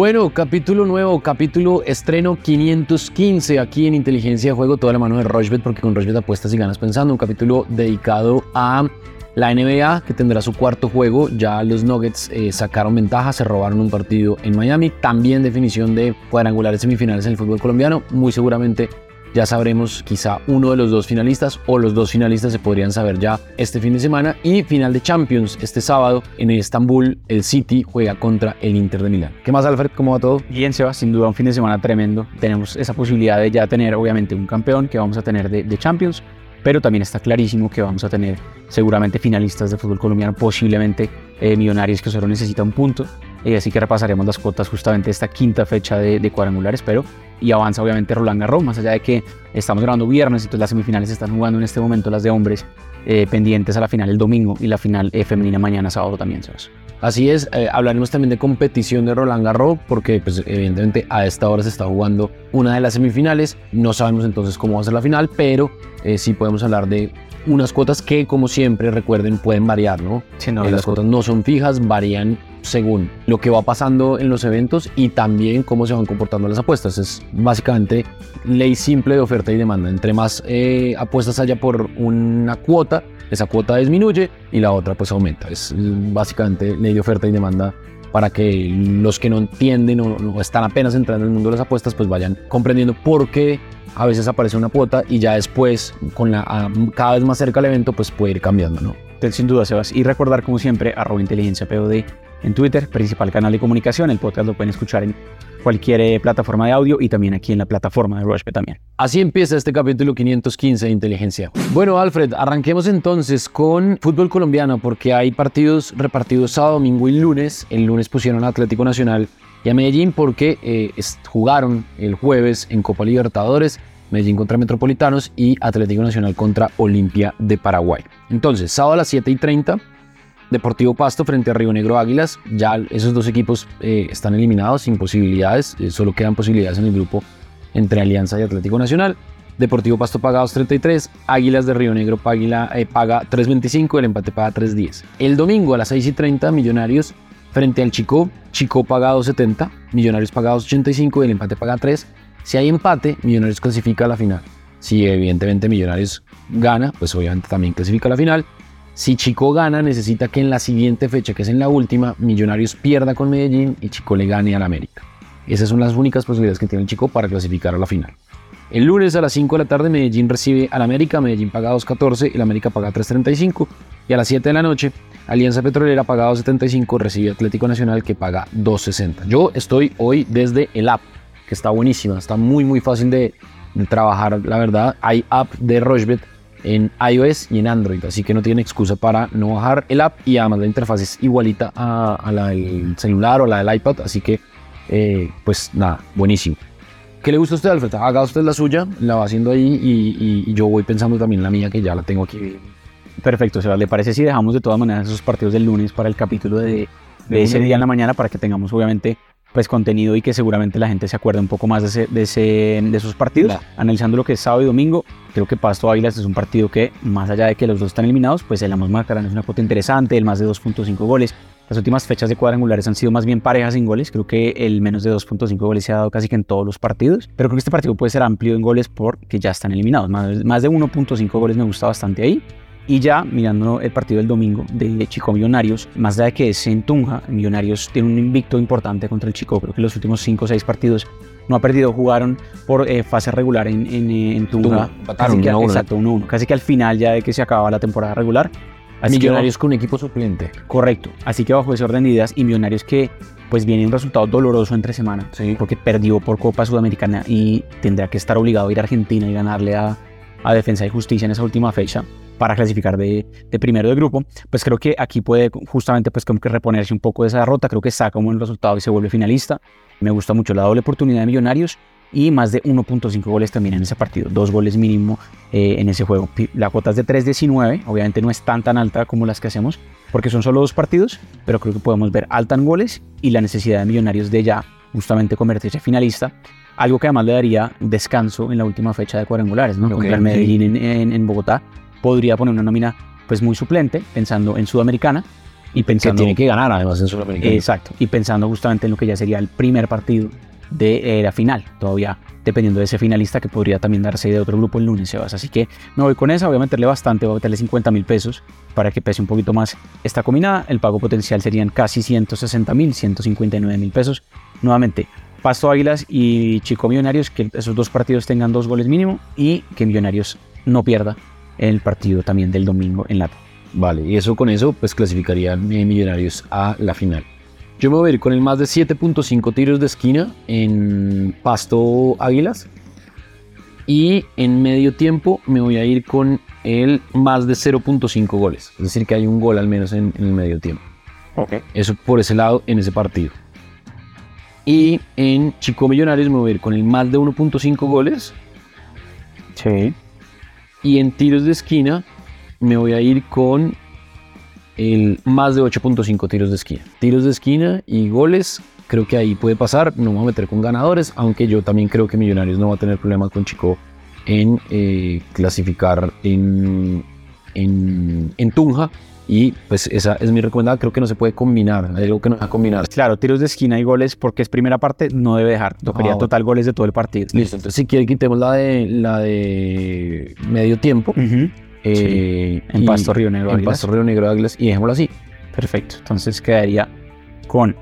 Bueno, capítulo nuevo, capítulo estreno 515 aquí en Inteligencia de Juego, toda la mano de Rochbet, porque con Rochbet apuestas y ganas pensando. Un capítulo dedicado a la NBA, que tendrá su cuarto juego. Ya los Nuggets eh, sacaron ventaja, se robaron un partido en Miami. También definición de cuadrangulares semifinales en el fútbol colombiano. Muy seguramente ya sabremos quizá uno de los dos finalistas o los dos finalistas se podrían saber ya este fin de semana. Y final de Champions este sábado en Estambul, el City juega contra el Inter de Milán. ¿Qué más, Alfred? ¿Cómo va todo? Bien, Seba, sin duda un fin de semana tremendo. Tenemos esa posibilidad de ya tener, obviamente, un campeón que vamos a tener de, Champions, pero también está clarísimo que vamos a tener seguramente finalistas de fútbol colombiano, posiblemente eh, millonarios que solo necesita un punto. y así que repasaremos las cuotas justamente esta quinta fecha de, de cuadrangulares, pero y avanza obviamente Roland Garros, más allá de que estamos grabando viernes todas las semifinales se están jugando en este momento las de hombres, eh, pendientes a la final el domingo y la final eh, femenina mañana sábado también, ¿sabes? Así es, eh, hablaremos también de competición de Roland Garros porque pues, evidentemente a esta hora se está jugando una de las semifinales, no sabemos entonces cómo va a ser la final, pero sí podemos hablar de unas cuotas que como siempre recuerden pueden variar, ¿no? Sí, no las cuotas no son fijas, varían según lo que va pasando en los eventos y también cómo se van comportando las apuestas. Es básicamente ley simple de oferta y demanda. Entre más eh, apuestas haya por una cuota, esa cuota disminuye y la otra pues aumenta. Es básicamente ley de oferta y demanda para que los que no entienden o, están apenas entrando en el mundo de las apuestas pues vayan comprendiendo por qué a veces aparece una cuota y ya después con la cada vez más cerca el evento pues puede ir cambiando, ¿no? Sin duda, Sebas. Y recordar, como siempre, arroba inteligencia POD en Twitter, principal canal de comunicación. El podcast lo pueden escuchar en cualquier eh, plataforma de audio y también aquí en la plataforma de Rushpe también. Así empieza este capítulo 515 de Inteligencia. Bueno, Alfred, arranquemos entonces con fútbol colombiano porque hay partidos repartidos sábado, domingo y lunes. El lunes pusieron a Atlético Nacional y a Medellín porque eh, jugaron el jueves en Copa Libertadores. Medellín contra Metropolitanos y Atlético Nacional contra Olimpia de Paraguay. Entonces, sábado a las 7 y 30 Deportivo Pasto frente a Río Negro Águilas. Ya esos dos equipos eh, están eliminados sin posibilidades. Eh, solo quedan posibilidades en el grupo entre Alianza y Atlético Nacional. Deportivo Pasto paga 2.33, Águilas de Río Negro paga, eh, paga 3.25, el empate paga 3.10. El domingo a las 6 y 30, Millonarios frente al Chico, Chico paga 2.70, Millonarios paga 2.85 y el empate paga 3. Si hay empate, Millonarios clasifica a la final. Si evidentemente Millonarios gana, pues obviamente también clasifica a la final. Si Chico gana, necesita que en la siguiente fecha, que es en la última, Millonarios pierda con Medellín y Chico le gane al América. Esas son las únicas posibilidades que tiene el Chico para clasificar a la final. El lunes a las 5 de la tarde Medellín recibe al América, Medellín paga 2.14 y el América paga 3.35. Y a las 7 de la noche, Alianza Petrolera paga 2.75, recibe Atlético Nacional que paga 2.60. Yo estoy hoy desde el app, que está buenísima, está muy muy fácil de, trabajar, la verdad. Hay app de Rochebet en iOS y en Android, así que no tiene excusa para no bajar el app y además la interfaz es igualita a, la del celular o la del iPad, así que eh, pues nada, buenísimo. ¿Qué le gusta a usted, Alfred? Haga usted la suya, la va haciendo ahí y, yo voy pensando también la mía que ya la tengo aquí. Perfecto, Seba. ¿Le parece si dejamos de todas maneras esos partidos del lunes para el capítulo de, de ese día en la mañana para que tengamos obviamente pues contenido y que seguramente la gente se acuerde un poco más de, ese, de, ese, de esos partidos. Analizando lo que es sábado y domingo, creo que Pasto Águilas es un partido que, más allá de que los dos están eliminados, pues el Amos Macarán es una cuota interesante, el más de 2.5 goles. Las últimas fechas de cuadrangulares han sido más bien parejas sin goles. Creo que el menos de 2.5 goles se ha dado casi que en todos los partidos. Pero creo que este partido puede ser amplio en goles porque ya están eliminados. Más, más de 1.5 goles me gusta bastante ahí. Y ya mirando el partido del domingo de Chico Millonarios, más allá de que es en Tunja, Millonarios tiene un invicto importante contra el Chico. Creo que los últimos 5 o 6 partidos no ha perdido, jugaron por eh, fase regular en, en, en Tunja. casi que, exacto, 1-1. Casi que al final ya de que se acababa la temporada regular. millonarios con un equipo suplente. Correcto. Así que bajo ese orden de ideas y Millonarios que pues viene un resultado doloroso entre semana. Sí. Porque perdió por Copa Sudamericana y tendrá que estar obligado a ir a Argentina y ganarle a, a Defensa y Justicia en esa última fecha para clasificar de, primero de grupo, pues creo que aquí puede justamente pues como que reponerse un poco de esa derrota, creo que saca un buen resultado y se vuelve finalista. Me gusta mucho la doble oportunidad de Millonarios y más de 1.5 goles también en ese partido, dos goles mínimo eh, en ese juego. La cuota es de 3.19, obviamente no es tan tan alta como las que hacemos, porque son solo dos partidos, pero creo que podemos ver alta en goles y la necesidad de Millonarios de ya justamente convertirse finalista, algo que además le daría descanso en la última fecha de cuadrangulares, ¿no? Contra el Medellín en, en Bogotá podría poner una nómina pues muy suplente, pensando en Sudamericana, Y pensando, que tiene que ganar además en Sudamericana. Exacto. Y pensando justamente en lo que ya sería el primer partido de eh, la final, todavía dependiendo de ese finalista que podría también darse de otro grupo el lunes, Sebas. Así que me voy con esa, voy a meterle bastante, voy a meterle 50 mil pesos para que pese un poquito más esta combinada. El pago potencial serían casi 160 mil, 159 mil pesos. Nuevamente, Pasto Águilas y Chico Millonarios, que esos dos partidos tengan dos goles mínimo y que Millonarios no pierda el partido también del domingo en la Vale, y eso con eso pues clasificarían Millonarios a la final. Yo me voy a ir con el más de 7.5 tiros de esquina en Pasto Águilas. Y en medio tiempo me voy a ir con el más de 0.5 goles. Es decir, que hay un gol al menos en, el medio tiempo. Okay. Eso por ese lado en ese partido. Y en Chico Millonarios me voy a ir con el más de 1.5 goles. Sí. Y en tiros de esquina me voy a ir con el más de 8.5 tiros de esquina. Tiros de esquina y goles, creo que ahí puede pasar. No me voy a meter con ganadores, aunque yo también creo que Millonarios no va a tener problemas con Chico en eh, clasificar en, en, en Tunja. Y pues esa es mi recomendada, creo que no se puede combinar, hay algo que no se va a combinar. Claro, tiros de esquina y goles, porque es primera parte, no debe dejar, tocaría ah, total goles de todo el partido. Listo, entonces si quiere quitemos la de, la de medio tiempo. Eh, en Pasto Río Negro En Pasto Río Negro Águilas y dejémoslo así. Perfecto. Entonces quedaría con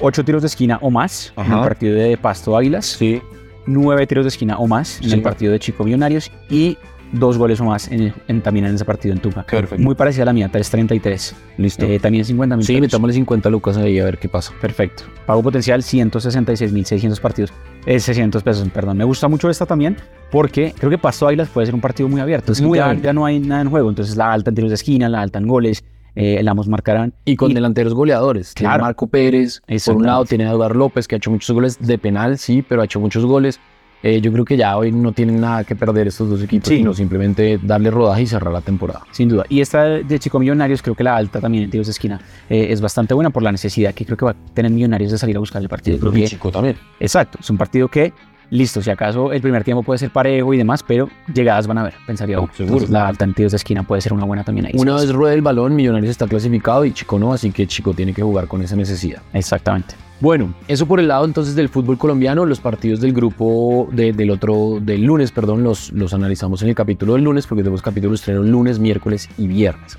8 tiros de esquina o más en el partido de Pasto Águilas. Sí. 9 tiros de esquina o más en el partido de Chico Millonarios y dos goles o más en, también en ese partido en Tuca. Perfecto. Muy parecida a la mía, 3.33. Listo. Eh, también 50 mil Sí, metámosle 50 lucas ahí a ver qué pasa. Perfecto. Pago potencial 166.600 partidos. Eh, 600 pesos, perdón. Me gusta mucho esta también porque creo que Pasto Águilas puede ser un partido muy abierto. Es muy ya, ya, no hay nada en juego. Entonces la alta en tiros de esquina, la alta en goles. Eh, el Amos marcarán. Y con delanteros goleadores. Claro. Marco Pérez, por un lado tiene a Eduardo López, que ha hecho muchos goles de penal, sí, pero ha hecho muchos goles. Eh, yo creo que ya hoy no tienen nada que perder estos dos equipos, sino simplemente darle rodaje y cerrar la temporada. Sin duda. Y esta de Chico Millonarios, creo que la alta también en tiros de esquina eh, es bastante buena por la necesidad que creo que va a tener Millonarios de salir a buscar el partido. Creo que Chico también. Exacto. Es un partido que, listo, si acaso el primer tiempo puede ser parejo y demás, pero llegadas van a ver, pensaría. No, seguro. la alta en tiros de esquina puede ser una buena también ahí. Una vez rueda el balón, Millonarios está clasificado y Chico no, así que Chico tiene que jugar con esa necesidad. Exactamente. Bueno, eso por el lado entonces del fútbol colombiano, los partidos del grupo del otro, del lunes, perdón, los, los analizamos en el capítulo del lunes porque tenemos capítulos estreno lunes, miércoles y viernes.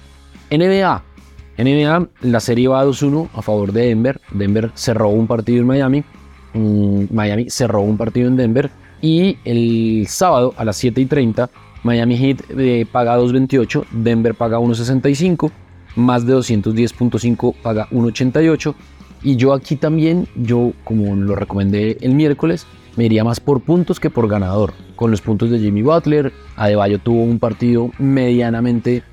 NBA. NBA, la serie va 2-1 a favor de Denver. Denver cerró un partido en Miami. Mm, Miami cerró un partido en Denver. Y el sábado a las 7 y 30, Miami Heat eh, paga 2.28, Denver paga 1.65, más de 210.5 paga 1.88 y yo aquí también, yo como lo recomendé el miércoles, me iría más por puntos que por ganador. Con los puntos de Jimmy Butler, Adebayo tuvo un partido medianamente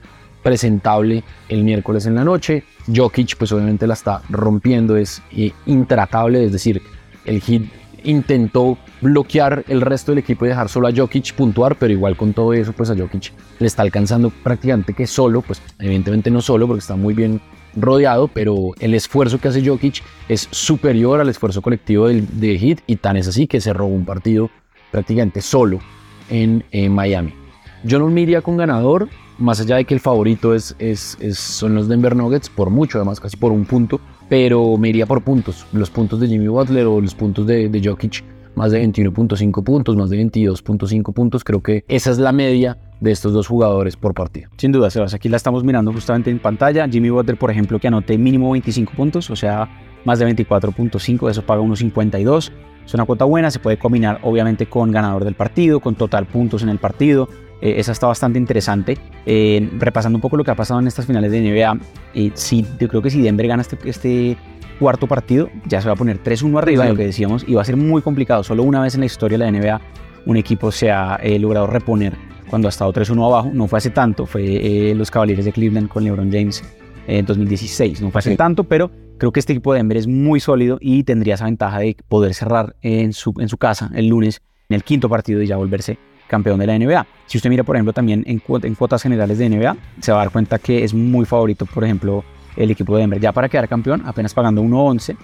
presentable el miércoles en la noche. Jokic pues obviamente la está rompiendo, es eh, intratable, es decir, el hit intentó bloquear el resto del equipo y dejar solo a Jokic puntuar, pero igual con todo eso pues a Jokic le está alcanzando prácticamente que solo, pues evidentemente no solo porque está muy bien rodeado, pero el esfuerzo que hace Jokic es superior al esfuerzo colectivo del, de Heat y tan es así que se robó un partido prácticamente solo en, Miami. Yo no me iría con ganador, más allá de que el favorito es, es, son los Denver Nuggets, por mucho, además casi por un punto, pero me iría por puntos, los puntos de Jimmy Butler o los puntos de, de Jokic, más de 21.5 puntos, más de 22.5 puntos, creo que esa es la media de estos dos jugadores por partido. Sin duda, Sebas, aquí la estamos mirando justamente en pantalla. Jimmy Butler, por ejemplo, que anote mínimo 25 puntos, o sea, más de 24.5, eso paga unos 52. Es una cuota buena, se puede combinar obviamente con ganador del partido, con total puntos en el partido. Eh, esa está bastante interesante. Eh, repasando un poco lo que ha pasado en estas finales de NBA, eh, sí, yo creo que si Denver gana este, este cuarto partido, ya se va a poner 3-1 arriba, de lo que decíamos, y va a ser muy complicado. Solo una vez en la historia de la NBA un equipo se ha logrado reponer cuando ha estado 3-1 abajo, no fue hace tanto, fue eh, los Cavaliers de Cleveland con LeBron James en 2016, no fue hace tanto, pero creo que este equipo de Denver es muy sólido y tendría esa ventaja de poder cerrar en su, en su casa el lunes en el quinto partido y ya volverse campeón de la NBA. Si usted mira, por ejemplo, también en, en cuotas generales de NBA, se va a dar cuenta que es muy favorito, por ejemplo, el equipo de Denver ya para quedar campeón, apenas pagando 1.11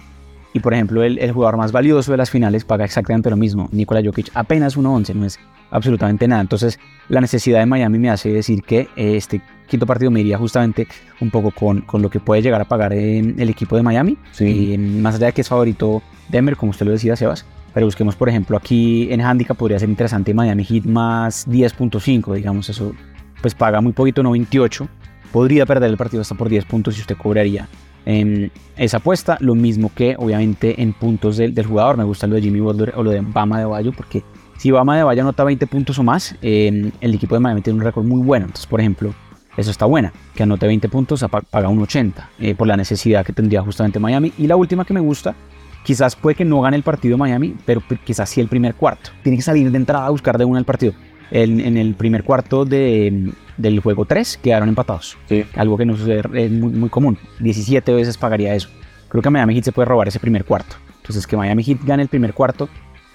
Y por ejemplo, el, el, jugador más valioso de las finales paga exactamente lo mismo. Nikola Jokic apenas 1.11, no es absolutamente nada. Entonces, la necesidad de Miami me hace decir que eh, este quinto partido me iría justamente un poco con, con lo que puede llegar a pagar el equipo de Miami. Sí. más allá de que es favorito Denver, como usted lo decía, Sebas. Pero busquemos, por ejemplo, aquí en handicap podría ser interesante Miami Heat más 10.5, digamos, eso pues paga muy poquito, 98. Podría perder el partido hasta por 10 puntos si usted cobraría en esa apuesta. Lo mismo que obviamente en puntos del, jugador. Me gusta lo de Jimmy Butler o lo de Bama de Bayo porque si Bama de Bayo anota 20 puntos o más, el equipo de Miami tiene un récord muy bueno. Entonces, por ejemplo, eso está buena. Que anote 20 puntos, paga un 80 eh, por la necesidad que tendría justamente Miami. Y la última que me gusta Quizás puede que no gane el partido Miami, pero quizás sí el primer cuarto. Tiene que salir de entrada a buscar de una el partido. En, el primer cuarto de, del juego 3 quedaron empatados. Algo que no sucede, es muy, muy, común. 17 veces pagaría eso. Creo que Miami Heat se puede robar ese primer cuarto. Entonces que Miami Heat gane el primer cuarto,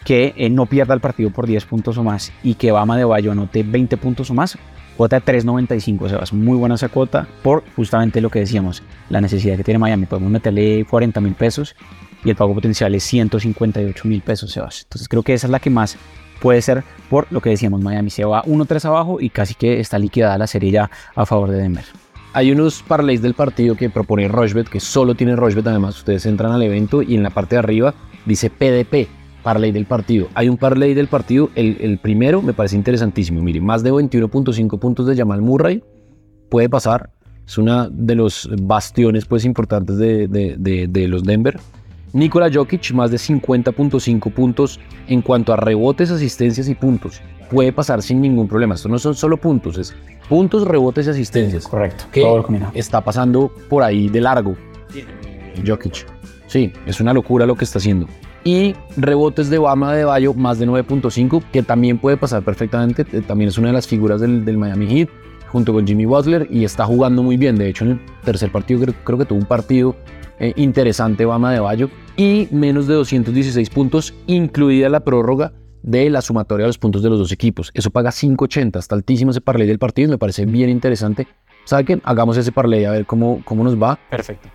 que eh, no pierda el partido por 10 puntos o más y que Bama de Bayo anote 20 puntos o más. Cuota de 3.95, o sea, es muy buena esa cuota por justamente lo que decíamos, la necesidad que tiene Miami. Podemos meterle 40 mil pesos y el pago potencial es 158 mil pesos, Sebas. Entonces creo que esa es la que más puede ser por lo que decíamos, Miami se va 1-3 abajo y casi que está liquidada la serie ya a favor de Denver. Hay unos parlays del partido que propone Rochbet, que solo tiene Rochbet, además ustedes entran al evento y en la parte de arriba dice PDP, parlay del partido. Hay un parlay del partido, el, primero me parece interesantísimo, mire, más de 21.5 puntos de Jamal Murray, puede pasar, es una de los bastiones pues importantes de, de, de los Denver. Nikola Jokic más de 50.5 puntos en cuanto a rebotes, asistencias y puntos. Puede pasar sin ningún problema. Esto no son solo puntos, es puntos, rebotes y asistencias. correcto. Que está pasando por ahí de largo. Jokic. Sí, es una locura lo que está haciendo. Y rebotes de Bama de Bayo más de 9.5, que también puede pasar perfectamente. Eh, también es una de las figuras del, del, Miami Heat, junto con Jimmy Butler, y está jugando muy bien. De hecho, en el tercer partido creo, creo que tuvo un partido eh, interesante Bama de Bayo y menos de 216 puntos, incluida la prórroga de la sumatoria de los puntos de los dos equipos. Eso paga 5.80, está altísimo ese parlay del partido, me parece bien interesante. ¿Sabe qué? Hagamos ese parlay a ver cómo, cómo nos va. Perfecto.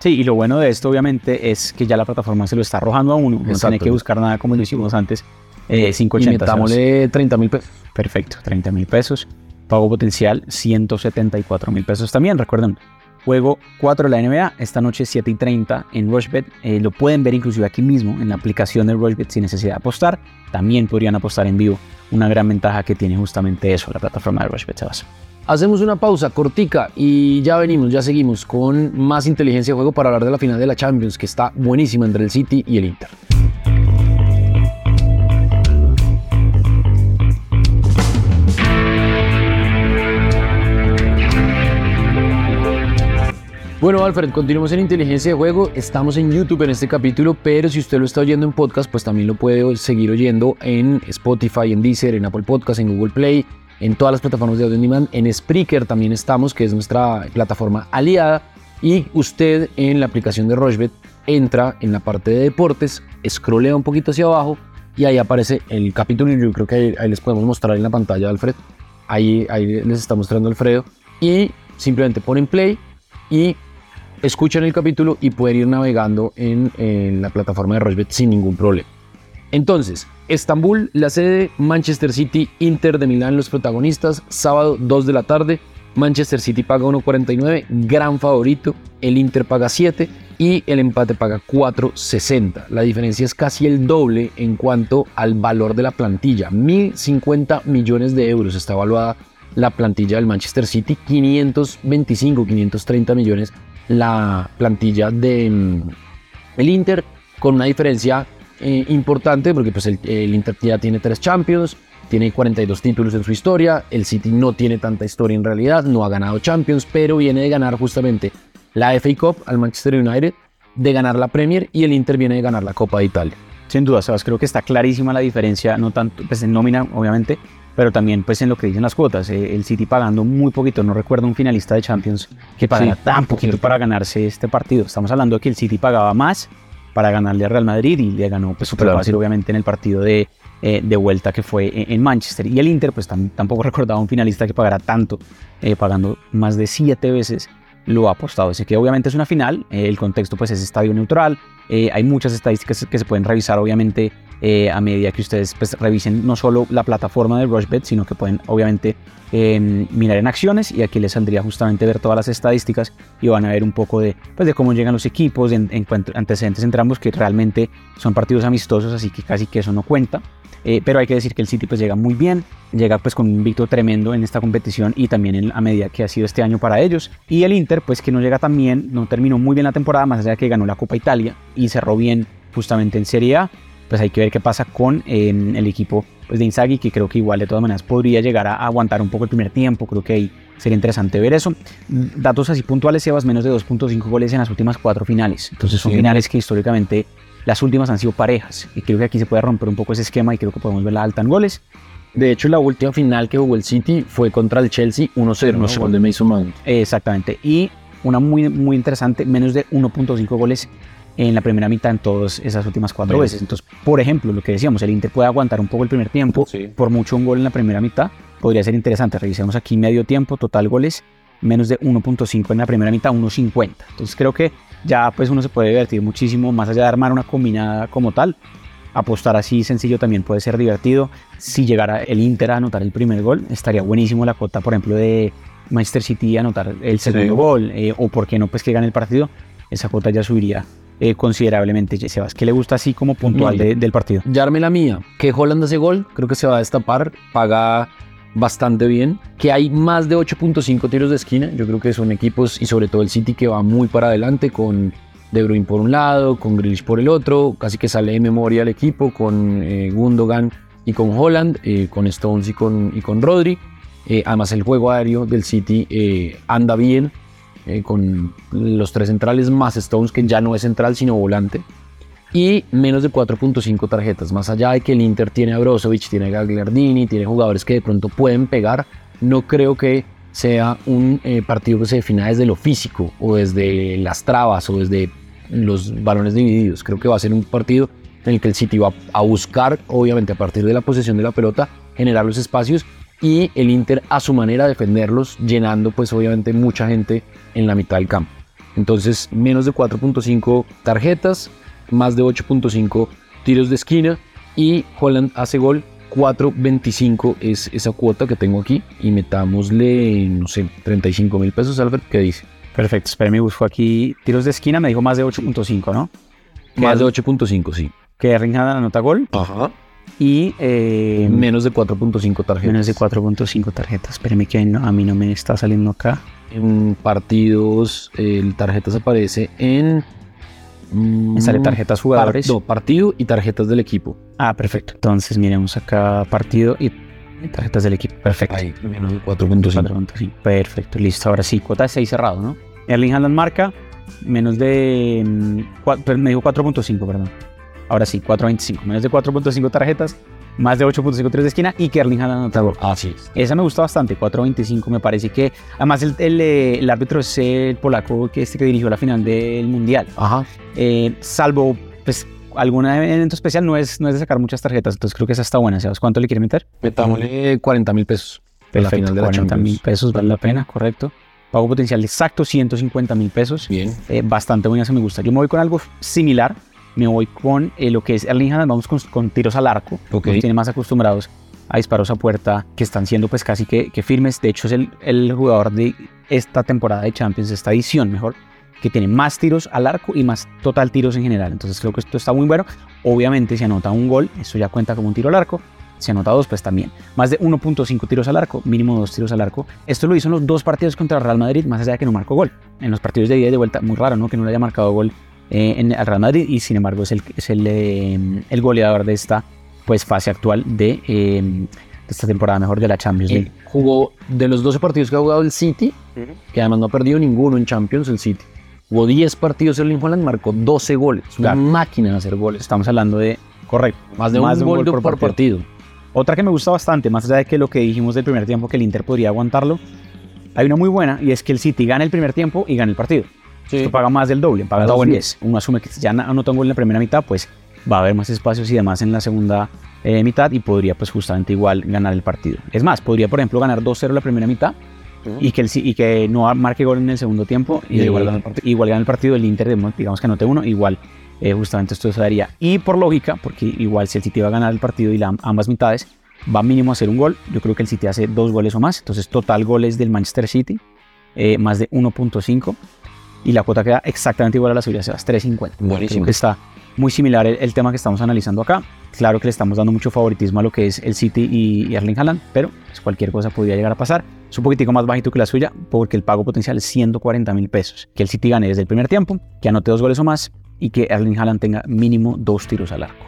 Sí, y lo bueno de esto obviamente es que ya la plataforma se lo está arrojando a uno, no tiene que buscar nada como lo hicimos antes. Eh, 5.80. Y metámosle 30 mil pesos. Perfecto, 30 mil pesos. Pago potencial 174 mil pesos también, recuerden, Juego 4 de la NBA, esta noche 7 y 30 en Rushbet. Eh, lo pueden ver inclusive aquí mismo en la aplicación de Rushbet sin necesidad de apostar. También podrían apostar en vivo. Una gran ventaja que tiene justamente eso, la plataforma de Rushbet, Sebas. Hacemos una pausa cortica y ya venimos, ya seguimos con más inteligencia de juego para hablar de la final de la Champions, que está buenísima entre el City y el Inter. Bueno, Alfred, continuamos en Inteligencia de Juego. Estamos en YouTube en este capítulo, pero si usted lo está oyendo en podcast, pues también lo puede seguir oyendo en Spotify, en Deezer, en Apple Podcast, en Google Play, en todas las plataformas de audio on demand. En Spreaker también estamos, que es nuestra plataforma aliada. Y usted en la aplicación de Rochebet entra en la parte de deportes, scrollea un poquito hacia abajo y ahí aparece el capítulo. Yo creo que ahí, les podemos mostrar en la pantalla, Alfred. Ahí, ahí les está mostrando Alfredo. Y simplemente ponen play y escuchan el capítulo y pueden ir navegando en, la plataforma de Rochbet sin ningún problema. Entonces, Estambul, la sede, Manchester City, Inter de Milán, los protagonistas, sábado 2 de la tarde, Manchester City paga 1.49, gran favorito, el Inter paga 7 y el empate paga 4.60. La diferencia es casi el doble en cuanto al valor de la plantilla, 1.050 millones de euros está evaluada la plantilla del Manchester City, 525, 530 millones la plantilla de mm, el Inter con una diferencia eh, importante porque pues el, Inter ya tiene tres Champions, tiene 42 títulos en su historia, el City no tiene tanta historia en realidad, no ha ganado Champions, pero viene de ganar justamente la FA Cup al Manchester United, de ganar la Premier y el Inter viene de ganar la Copa de Italia. Sin duda, Sebas, creo que está clarísima la diferencia, no tanto pues en nómina, obviamente, pero también pues en lo que dicen las cuotas, eh, el City pagando muy poquito, no recuerdo un finalista de Champions que pagara tan poquito para ganarse este partido. Estamos hablando de que el City pagaba más para ganarle a Real Madrid y le ganó pues súper fácil obviamente en el partido de, eh, de vuelta que fue en, Manchester. Y el Inter pues tampoco recordaba un finalista que pagara tanto, eh, pagando más de siete veces lo ha apostado. Así que obviamente es una final, eh, el contexto pues es estadio neutral, eh, hay muchas estadísticas que se pueden revisar obviamente eh, a medida que ustedes pues, revisen no solo la plataforma de Rushbet, sino que pueden obviamente em, mirar en acciones y aquí les saldría justamente ver todas las estadísticas y van a ver un poco de, pues, de cómo llegan los equipos, en, en antecedentes entre ambos que realmente son partidos amistosos, así que casi que eso no cuenta. Eh, pero hay que decir que el City pues llega muy bien, llega pues con un invicto tremendo en esta competición y también a medida que ha sido este año para ellos. Y el Inter pues que no llega tan bien, no terminó muy bien la temporada, más allá de que ganó la Copa Italia y cerró bien justamente en Serie A. Pues hay que ver qué pasa con em, el equipo pues, de Inzaghi, que creo que igual de todas maneras podría llegar a aguantar un poco el primer tiempo. Creo que ahí sería interesante ver eso. Datos así puntuales, Sebas, menos de 2.5 goles en las últimas cuatro finales. Entonces son finales que históricamente las últimas han sido parejas y creo que aquí se puede romper un poco ese esquema y creo que podemos ver la alta en goles. De hecho, la última final que jugó el City fue contra el Chelsea 1-0, ¿no? Gol de Mason Mount. Exactamente. Y una muy, muy interesante, menos de 1.5 goles en la primera mitad en todas esas últimas cuatro veces. Entonces, por ejemplo, lo que decíamos, el Inter puede aguantar un poco el primer tiempo, por mucho un gol en la primera mitad, podría ser interesante. Revisemos aquí medio tiempo, total goles, menos de 1.5 en la primera mitad, 1.50. Entonces creo que ya pues uno se puede divertir muchísimo, más allá de armar una combinada como tal. Apostar así sencillo también puede ser divertido. Si llegara el Inter a anotar el primer gol, estaría buenísimo la cuota, por ejemplo, de Manchester City a anotar el segundo gol, eh, o por qué no, pues que gane el partido, esa cuota ya subiría eh, considerablemente. Sebas, ¿qué le gusta así como puntual del partido? Ya arme la mía. Que Holland hace gol, creo que se va a destapar, paga bastante bien, que hay más de 8.5 tiros de esquina, yo creo que son equipos y sobre todo el City que va muy para adelante con De Bruyne por un lado, con Grealish por el otro, casi que sale de memoria el equipo con eh, Gundogan y con Holland, eh, con Stones y con, y con Rodri. Eh, además el juego aéreo del City anda bien, con los tres centrales más Stones que ya no es central sino volante y menos de 4.5 tarjetas. Más allá de que el Inter tiene a Brozovic, tiene a Gagliardini, tiene jugadores que de pronto pueden pegar, no creo que sea un eh, partido que se defina desde lo físico o desde las trabas o desde los balones divididos. Creo que va a ser un partido en el que el City va a buscar, obviamente a partir de la posesión de la pelota, generar los espacios y el Inter a su manera defenderlos, llenando pues obviamente mucha gente en la mitad del campo. Entonces menos de 4.5 tarjetas, más de 8.5 tiros de esquina y Holland hace gol 4.25 es esa cuota que tengo aquí y metámosle, no sé, 35 mil pesos, Albert, ¿qué dice? Perfecto, espérame, busco aquí tiros de esquina, me dijo más de 8.5, ¿no? Más de 8.5, sí. Que Ringhada anota gol. Ajá. Y eh, menos de 4.5 tarjetas. Menos de 4.5 tarjetas. Espérame que a mí no me está saliendo acá. En partidos, el tarjetas aparece en me sale mm, tarjetas jugadores. no, partido y tarjetas del equipo. Ah, perfecto. Entonces miremos acá partido y tarjetas del equipo. Perfecto. Ahí, menos 4.5. Perfecto, listo. Ahora sí, cuota de 6 cerrado, ¿no? Erling Haaland marca menos de... Mm, me dijo 4.5, perdón. Ahora sí, 4.25. Menos de 4.5 tarjetas más de 8.53 de esquina y que Erling Haaland anotó Así es. Esa me gusta bastante, 4.25 me parece que, además el, el, eh, el, árbitro es el polaco que este que dirigió la final del Mundial. Ajá. Eh, salvo, pues, algún evento especial no es, no es de sacar muchas tarjetas, entonces creo que esa está buena. ¿Sabes cuánto le quiere meter? Metámosle 40 mil pesos. Perfecto, la final de 40 mil pesos vale la pena, correcto. Pago potencial exacto 150 mil pesos. Bien. Eh, bastante buena, se me gusta. Yo me voy con algo similar, me voy con eh, lo que es Erling Haaland, vamos con, tiros al arco, okay. nos tiene más acostumbrados a disparos a puerta que están siendo pues casi que, firmes, de hecho es el, el, jugador de esta temporada de Champions, esta edición mejor, que tiene más tiros al arco y más total tiros en general, entonces creo que esto está muy bueno, obviamente si anota un gol, eso ya cuenta como un tiro al arco, si anota dos, pues también. Más de 1.5 tiros al arco, mínimo dos tiros al arco. Esto lo hizo en los dos partidos contra el Real Madrid, más allá de que no marcó gol. En los partidos de ida y de vuelta, muy raro, ¿no? Que no le haya marcado gol eh, en el Real Madrid y sin embargo es el, es el, eh, el goleador de esta pues, fase actual de, eh, esta temporada mejor de la Champions League. Jugó de los 12 partidos que ha jugado el City, que además no ha perdido ninguno en Champions, el City. Jugó 10 partidos el Holland, marcó 12 goles. Una máquina de hacer goles. Estamos hablando de, correcto, más de un, gol, por, partido. Otra que me gusta bastante, más allá de que lo que dijimos del primer tiempo, que el Inter podría aguantarlo, hay una muy buena y es que el City gana el primer tiempo y gana el partido. Esto paga más del doble, paga 2.10. Uno asume que ya anotó un gol en la primera mitad, pues va a haber más espacios y demás en la segunda eh, mitad y podría pues justamente igual ganar el partido. Es más, podría por ejemplo ganar 2-0 la primera mitad y, que el, y que no marque gol en el segundo tiempo. Y igual gana el partido. Igual gana el partido, el Inter, digamos que anote uno, igual eh, justamente esto se daría. Y por lógica, porque igual si el City va a ganar el partido y la, ambas mitades, va mínimo a hacer un gol. Yo creo que el City hace dos goles o más. Entonces, total goles del Manchester City, eh, más de 1.5. Y la cuota queda exactamente igual a la suya, Sebas, 3.50. Buenísimo. Que está muy similar el, tema que estamos analizando acá. Claro que le estamos dando mucho favoritismo a lo que es el City y, Erling Haaland, pero pues, cualquier cosa podría llegar a pasar. Es un poquitico más bajito que la suya porque el pago potencial es 140 mil pesos. Que el City gane desde el primer tiempo, que anote dos goles o más y que Erling Haaland tenga mínimo dos tiros al arco.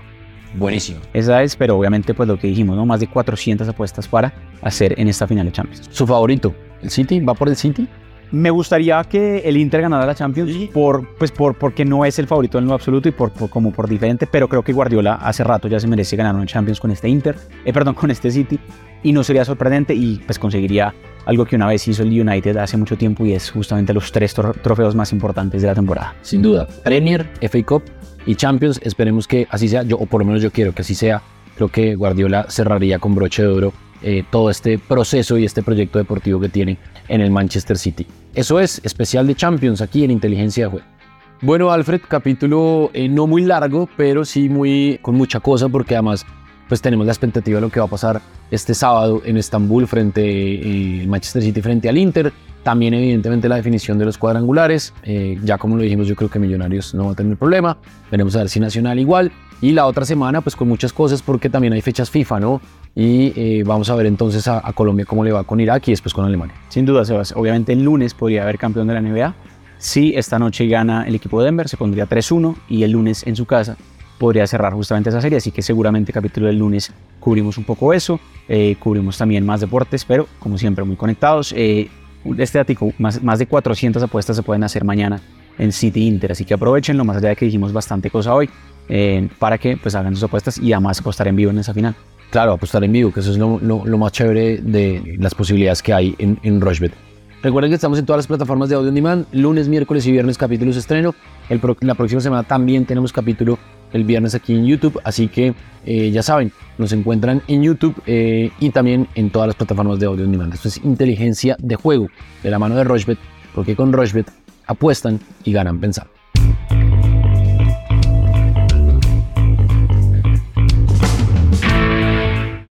Buenísimo. Esa es, pero obviamente pues lo que dijimos, ¿no? Más de 400 apuestas para hacer en esta final de Champions. ¿Su favorito? ¿El City? ¿Va por el City? Me gustaría que el Inter ganara la Champions por, pues por, porque no es el favorito en lo absoluto y por, como por diferente, pero creo que Guardiola hace rato ya se merece ganar una Champions con este Inter, eh, perdón, con este City y no sería sorprendente y pues conseguiría algo que una vez hizo el United hace mucho tiempo y es justamente los tres trofeos más importantes de la temporada. Sin duda, Premier, FA Cup y Champions, esperemos que así sea, yo, o por lo menos yo quiero que así sea, creo que Guardiola cerraría con broche de oro eh, todo este proceso y este proyecto deportivo que tiene en el Manchester City. Eso es especial de Champions aquí en Inteligencia de Juego. Bueno, Alfred, capítulo eh, no muy largo, pero sí muy con mucha cosa, porque además pues tenemos la expectativa de lo que va a pasar este sábado en Estambul frente eh, Manchester City frente al Inter. También evidentemente la definición de los cuadrangulares. ya como lo dijimos, yo creo que Millonarios no va a tener problema. Veremos a ver si Nacional igual. Y la otra semana, pues con muchas cosas, porque también hay fechas FIFA, ¿no? Y eh, vamos a ver entonces a, Colombia cómo le va con Irak y después con Alemania. Sin duda, Sebas. Obviamente el lunes podría haber campeón de la NBA. Si esta noche gana el equipo de Denver, se pondría 3-1 y el lunes en su casa podría cerrar justamente esa serie. Así que seguramente capítulo del lunes cubrimos un poco eso. Eh, cubrimos también más deportes, pero como siempre muy conectados. Eh, este ático, más, de 400 apuestas se pueden hacer mañana en City Inter. Así que aprovechenlo, más allá de que dijimos bastante cosa hoy. Para que pues hagan sus apuestas y además apostar en vivo en esa final. Claro, apostar en vivo, que eso es lo, más chévere de las posibilidades que hay en, en Rochebet. Recuerden que estamos en todas las plataformas de audio on demand, lunes, miércoles y viernes capítulos estreno. La próxima semana también tenemos capítulo el viernes aquí en YouTube, así que eh, ya saben, nos encuentran en YouTube eh, y también en todas las plataformas de audio on demand. Esto es inteligencia de juego de la mano de Rochebet, porque con Rochebet apuestan y ganan pensando.